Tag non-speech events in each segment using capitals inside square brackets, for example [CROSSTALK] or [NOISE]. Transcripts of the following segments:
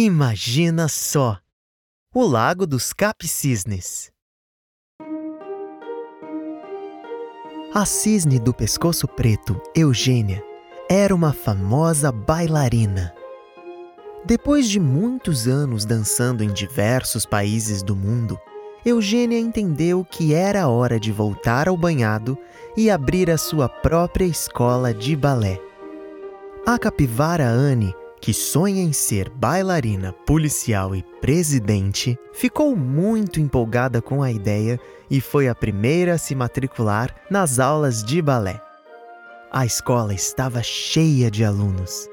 Imagina só! O Lago dos Capicisnes. A cisne do pescoço preto, Eugênia, era uma famosa bailarina. Depois de muitos anos dançando em diversos países do mundo, Eugênia entendeu que era hora de voltar ao banhado e abrir a sua própria escola de balé. A capivara Anne, que sonha em ser bailarina, policial e presidente, ficou muito empolgada com a ideia e foi a primeira a se matricular nas aulas de balé. A escola estava cheia de alunos.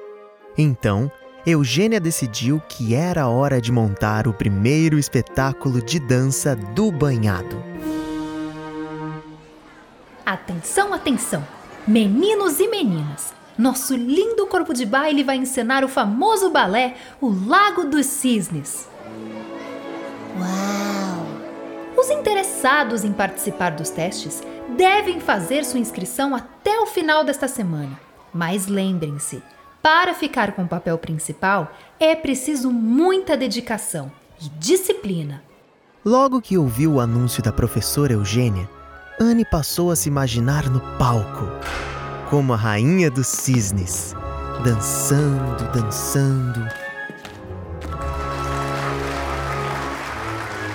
Então, Eugênia decidiu que era hora de montar o primeiro espetáculo de dança do banhado. Atenção, atenção! Meninos e meninas, nosso lindo corpo de baile vai encenar o famoso balé O Lago dos Cisnes. Uau! Os interessados em participar dos testes devem fazer sua inscrição até o final desta semana. Mas lembrem-se, para ficar com o papel principal é preciso muita dedicação e disciplina. Logo que ouviu o anúncio da professora Eugênia, Anne passou a se imaginar no palco, como a rainha dos cisnes, dançando, dançando.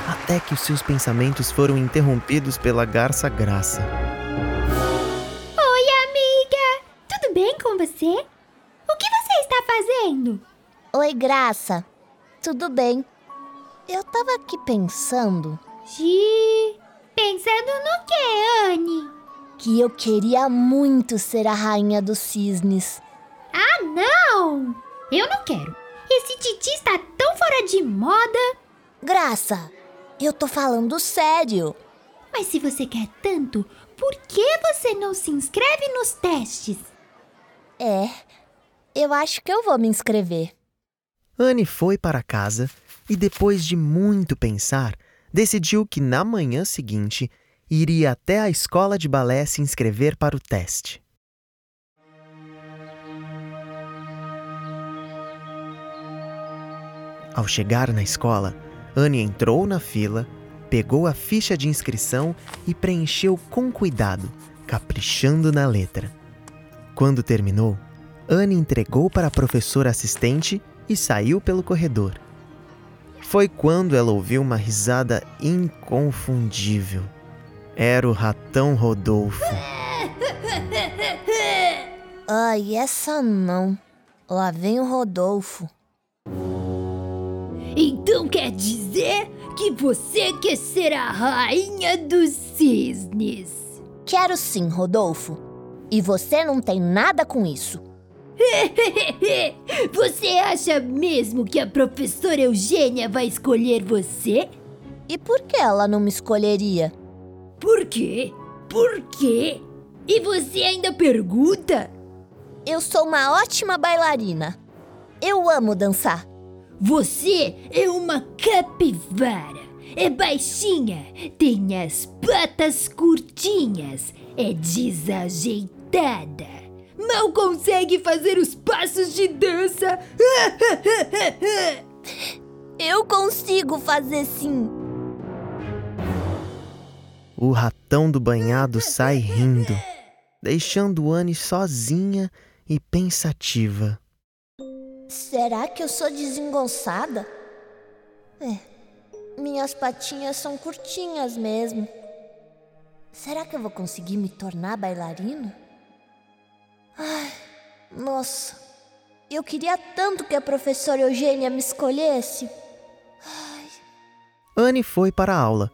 Até que os seus pensamentos foram interrompidos pela garça Graça. Oi, amiga! Tudo bem com você? fazendo? Oi, Graça. Tudo bem? Eu tava aqui pensando. Gi, pensando no que, Anne? Que eu queria muito ser a rainha dos cisnes. Ah, não! Eu não quero. Esse titi está tão fora de moda. Graça, eu tô falando sério. Mas se você quer tanto, por que você não se inscreve nos testes? É, eu acho que eu vou me inscrever. Anne foi para casa e, depois de muito pensar, decidiu que na manhã seguinte iria até a escola de balé se inscrever para o teste. Ao chegar na escola, Anne entrou na fila, pegou a ficha de inscrição e preencheu com cuidado, caprichando na letra. Quando terminou, Anne entregou para a professora assistente e saiu pelo corredor. Foi quando ela ouviu uma risada inconfundível. Era o ratão Rodolfo. [LAUGHS] Ai, essa não. Lá vem o Rodolfo. Então quer dizer que você quer ser a rainha dos cisnes? Quero sim, Rodolfo. E você não tem nada com isso. [LAUGHS] você acha mesmo que a professora Eugênia vai escolher você? E por que ela não me escolheria? Por quê? Por quê? E você ainda pergunta? Eu sou uma ótima bailarina. Eu amo dançar. Você é uma capivara. É baixinha, tem as patas curtinhas, é desajeitada Mal consegue fazer os passos de dança. [LAUGHS] Eu consigo fazer sim. O ratão do banhado sai rindo, deixando Anne sozinha e pensativa. Será que eu sou desengonçada? É, minhas patinhas são curtinhas mesmo. Será que eu vou conseguir me tornar bailarina? Ai, nossa, eu queria tanto que a professora Eugênia me escolhesse. Ai. Anne foi para a aula,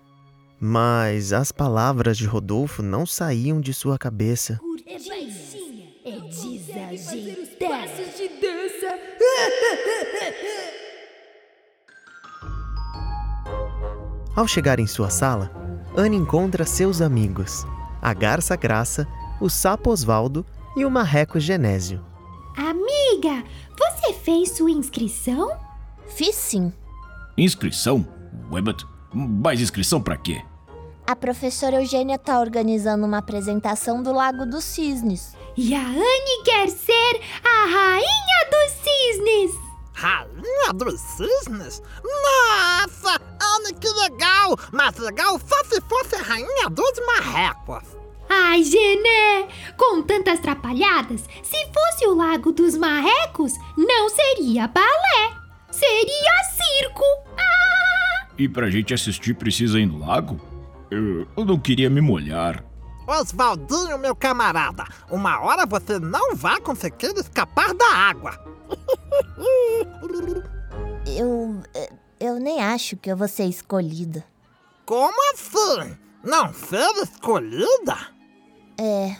mas as palavras de Rodolfo não saíam de sua cabeça. É baixinha, é desajeitada. de dança. [LAUGHS] Ao chegar em sua sala, Anne encontra seus amigos, a Garça Graça, o Sapo Osvaldo e o marreco Genésio. Amiga, você fez sua inscrição? Fiz sim. Inscrição? Webbit? Mais inscrição para quê? A professora Eugênia tá organizando uma apresentação do Lago dos Cisnes. E a Anne quer ser a rainha dos cisnes. Rainha dos cisnes? Nossa, Anne, que legal! Mas legal só se fosse a rainha dos marrecos. Ai, Gené! Com tantas trapalhadas, se fosse o Lago dos Marrecos, não seria balé, seria circo. E pra gente assistir precisa ir no lago? Eu, eu não queria me molhar. Oswaldinho, meu camarada, uma hora você não vai conseguir escapar da água. [LAUGHS] Eu. Eu nem acho que eu vou ser escolhida. Como assim? Não ser escolhida? É.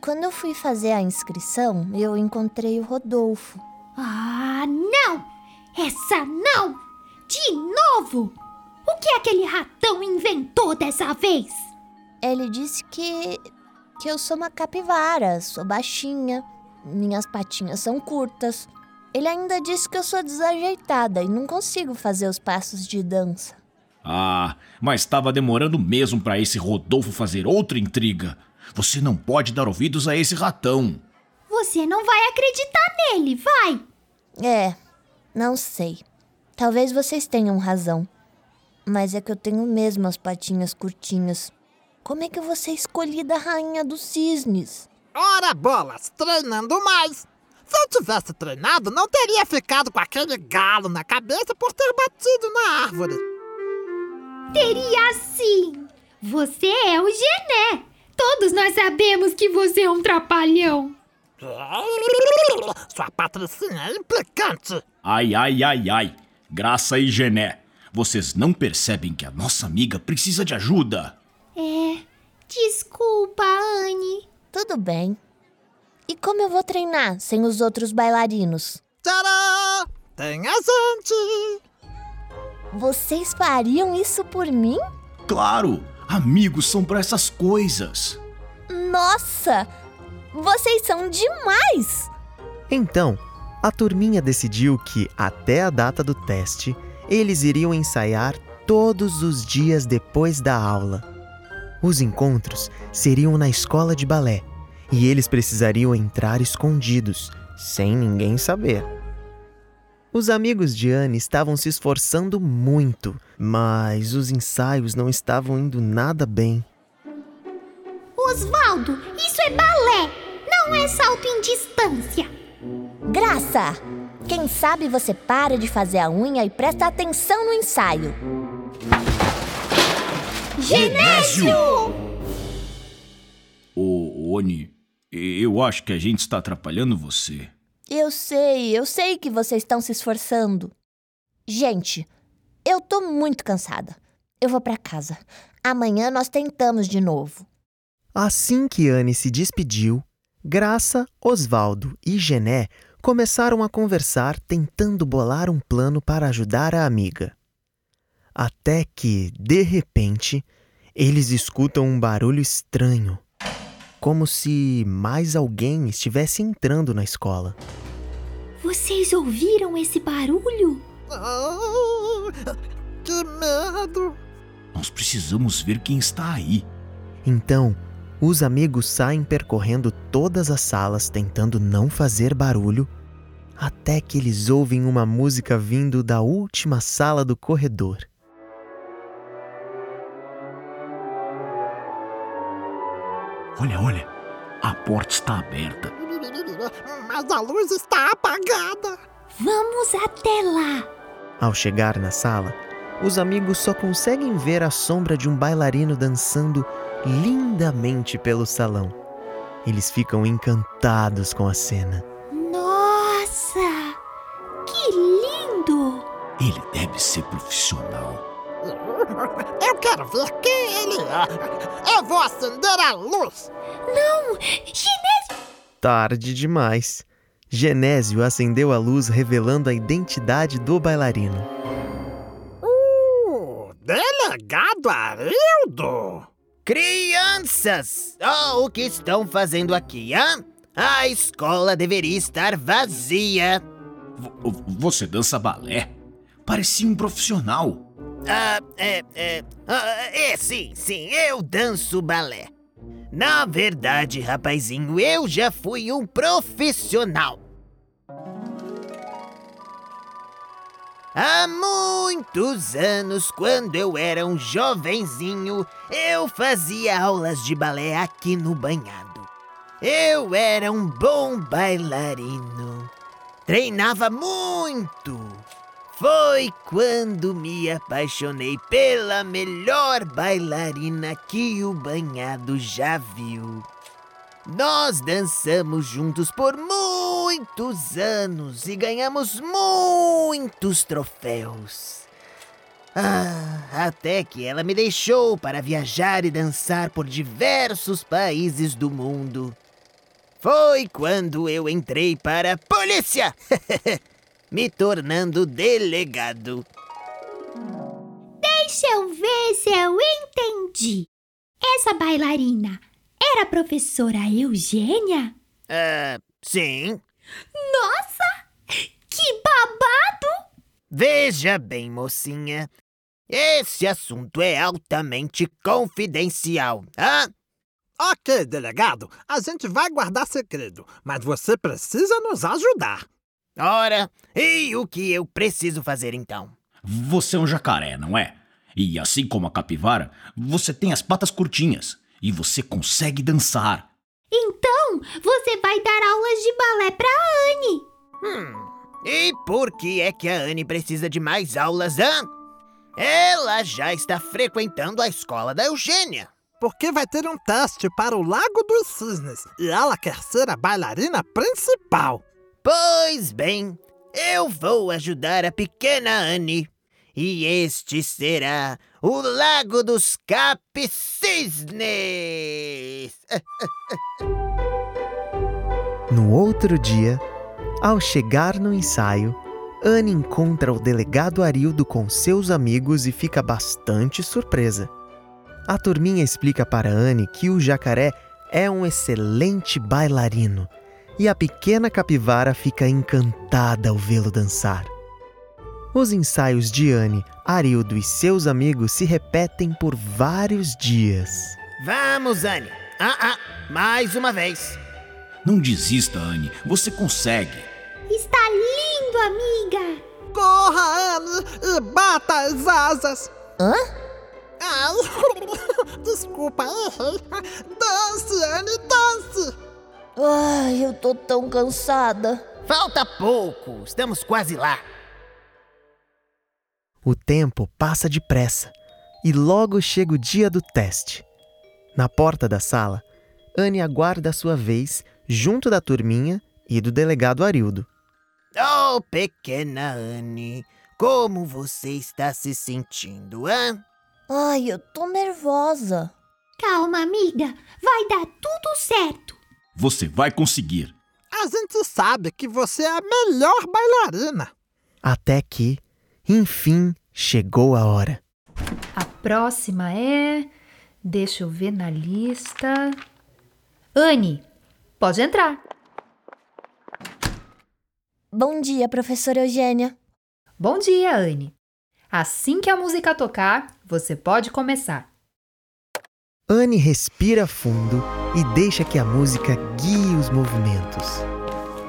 Quando eu fui fazer a inscrição, eu encontrei o Rodolfo. Ah, não! Essa não! De novo! O que aquele ratão inventou dessa vez? Ele disse que. que eu sou uma capivara, sou baixinha, minhas patinhas são curtas. Ele ainda disse que eu sou desajeitada e não consigo fazer os passos de dança. Ah, mas estava demorando mesmo para esse Rodolfo fazer outra intriga. Você não pode dar ouvidos a esse ratão. Você não vai acreditar nele, vai! É, não sei. Talvez vocês tenham razão. Mas é que eu tenho mesmo as patinhas curtinhas. Como é que eu vou ser escolhida a rainha dos cisnes? Ora bolas, treinando mais. Se eu tivesse treinado, não teria ficado com aquele galo na cabeça por ter batido na árvore. Teria sim! Você é o Gené! Todos nós sabemos que você é um trapalhão! Sua patricinha é implicante. Ai, ai, ai, ai. Graça e Gené. Vocês não percebem que a nossa amiga precisa de ajuda? É. Desculpa, Anne. Tudo bem. E como eu vou treinar sem os outros bailarinos? Tcharam! Tem a gente! Vocês fariam isso por mim? Claro! Amigos são para essas coisas. Nossa! Vocês são demais! Então, a turminha decidiu que, até a data do teste, eles iriam ensaiar todos os dias depois da aula. Os encontros seriam na escola de balé e eles precisariam entrar escondidos, sem ninguém saber. Os amigos de Anne estavam se esforçando muito, mas os ensaios não estavam indo nada bem. Osvaldo, isso é balé, não é salto em distância. Graça! Quem sabe você para de fazer a unha e presta atenção no ensaio. Genésio! Ô, Oni, eu acho que a gente está atrapalhando você. Eu sei, eu sei que vocês estão se esforçando. Gente, eu tô muito cansada. Eu vou para casa. Amanhã nós tentamos de novo. Assim que Anne se despediu, Graça, Osvaldo e Gené começaram a conversar tentando bolar um plano para ajudar a amiga. Até que, de repente, eles escutam um barulho estranho, como se mais alguém estivesse entrando na escola. Vocês ouviram esse barulho? Ah, que medo! Nós precisamos ver quem está aí. Então, os amigos saem percorrendo todas as salas tentando não fazer barulho, até que eles ouvem uma música vindo da última sala do corredor. Olha, olha. A porta está aberta. [LAUGHS] Mas a luz está apagada. Vamos até lá. Ao chegar na sala, os amigos só conseguem ver a sombra de um bailarino dançando lindamente pelo salão. Eles ficam encantados com a cena. Nossa! Que lindo! Ele deve ser profissional. Eu quero ver quem ele é. Eu vou acender a luz. Não! Genésio! Tarde demais. Genésio acendeu a luz revelando a identidade do bailarino. Delegado Arildo. Crianças! Oh, o que estão fazendo aqui, hã? A escola deveria estar vazia. V- você dança balé? Parecia um profissional. Ah, é, é, ah, é, sim, sim, eu danço balé. Na verdade, rapazinho, eu já fui um profissional. Há muitos anos, quando eu era um jovenzinho, eu fazia aulas de balé aqui no banhado. Eu era um bom bailarino. Treinava muito. Foi quando me apaixonei pela melhor bailarina que o banhado já viu. Nós dançamos juntos por muitos anos e ganhamos muitos troféus. Ah, até que ela me deixou para viajar e dançar por diversos países do mundo. Foi quando eu entrei para a polícia, [LAUGHS] me tornando delegado. Deixa eu ver se eu entendi. Essa bailarina era a professora Eugênia? Ah, sim. Nossa! Que babado! Veja bem, mocinha. Esse assunto é altamente confidencial. Ah, Ok, delegado, a gente vai guardar segredo, mas você precisa nos ajudar. ora, e o que eu preciso fazer então? Você é um jacaré, não é? E assim como a capivara, você tem as patas curtinhas e você consegue dançar. Então, você vai dar aulas de balé pra Anne. Hum, e por que é que a Anne precisa de mais aulas, hã? Ela já está frequentando a escola da Eugênia. Porque vai ter um teste para o Lago dos Cisnes e ela quer ser a bailarina principal. Pois bem, eu vou ajudar a pequena Anne. E este será o Lago dos Capicisnes. [LAUGHS] No outro dia, ao chegar no ensaio, Anne encontra o delegado Arildo com seus amigos e fica bastante surpresa. A turminha explica para Anne que o jacaré é um excelente bailarino e a pequena capivara fica encantada ao vê-lo dançar. Os ensaios de Anne, Arildo e seus amigos se repetem por vários dias. Vamos, Anne. Ah, ah, mais uma vez. Não desista, Anne. Você consegue. Está lindo, amiga! Corra, Anne, e bata as asas. Hã? Ai, [LAUGHS] desculpa, errei. Dance, Anne, dance. Ai, eu tô tão cansada. Falta pouco. Estamos quase lá. O tempo passa depressa e logo chega o dia do teste. Na porta da sala, Anne aguarda a sua vez junto da turminha e do delegado Arildo. Oh, pequena Anne, como você está se sentindo, hã? Ai, eu tô nervosa. Calma, amiga. Vai dar tudo certo. Você vai conseguir. A gente sabe que você é a melhor bailarina. Até que, enfim, chegou a hora. A próxima é. Deixa eu ver na lista. Anne, pode entrar. Bom dia, professora Eugênia. Bom dia, Anne. Assim que a música tocar, você pode começar. Anne respira fundo e deixa que a música guie os movimentos.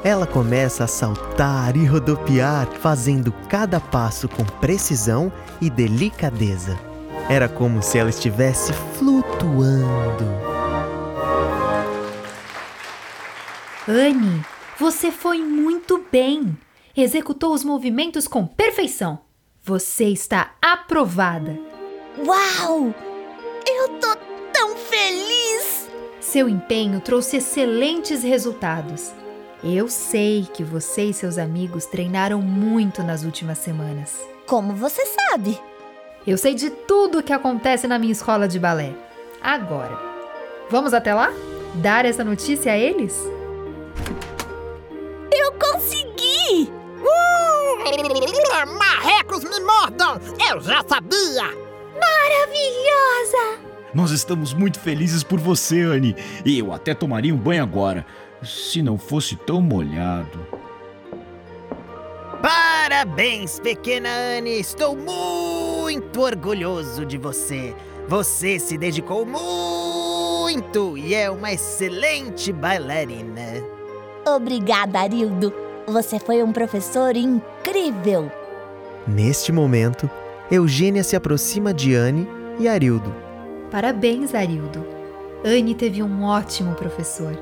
Ela começa a saltar e rodopiar, fazendo cada passo com precisão e delicadeza. Era como se ela estivesse flutuando. Anne, você foi muito bem. Executou os movimentos com perfeição. Você está aprovada. Uau! Eu tô tão feliz! Seu empenho trouxe excelentes resultados. Eu sei que você e seus amigos treinaram muito nas últimas semanas. Como você sabe? Eu sei de tudo o que acontece na minha escola de balé. Agora, vamos até lá? Dar essa notícia a eles? Eu consegui! Uh! Marrecos me mordam! Eu já sabia! Maravilhosa! Nós estamos muito felizes por você, Anne. E eu até tomaria um banho agora, se não fosse tão molhado. Parabéns, pequena Anne! Estou muito orgulhoso de você. Você se dedicou muito e é uma excelente bailarina. Obrigada, Arildo. Você foi um professor incrível. Neste momento, Eugênia se aproxima de Anne e Arildo. Parabéns, Arildo. Anne teve um ótimo professor.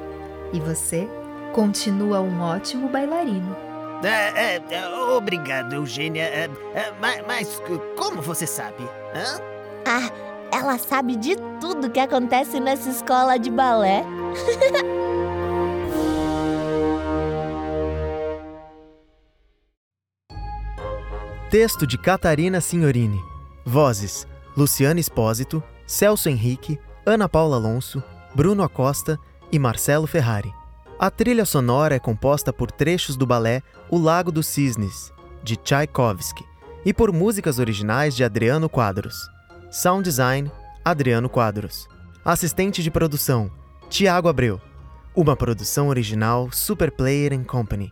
E você continua um ótimo bailarino. É, é, é, obrigado, Eugênia. É, é, mas, mas como você sabe? Hã? Ah, ela sabe de tudo que acontece nessa escola de balé. [LAUGHS] Texto de Catarina Signorini. Vozes: Luciana Espósito, Celso Henrique, Ana Paula Alonso, Bruno Acosta e Marcelo Ferrari. A trilha sonora é composta por trechos do balé O Lago dos Cisnes, de Tchaikovsky, e por músicas originais de Adriano Quadros. Sound design: Adriano Quadros. Assistente de produção: Tiago Abreu. Uma produção original Super Player Company.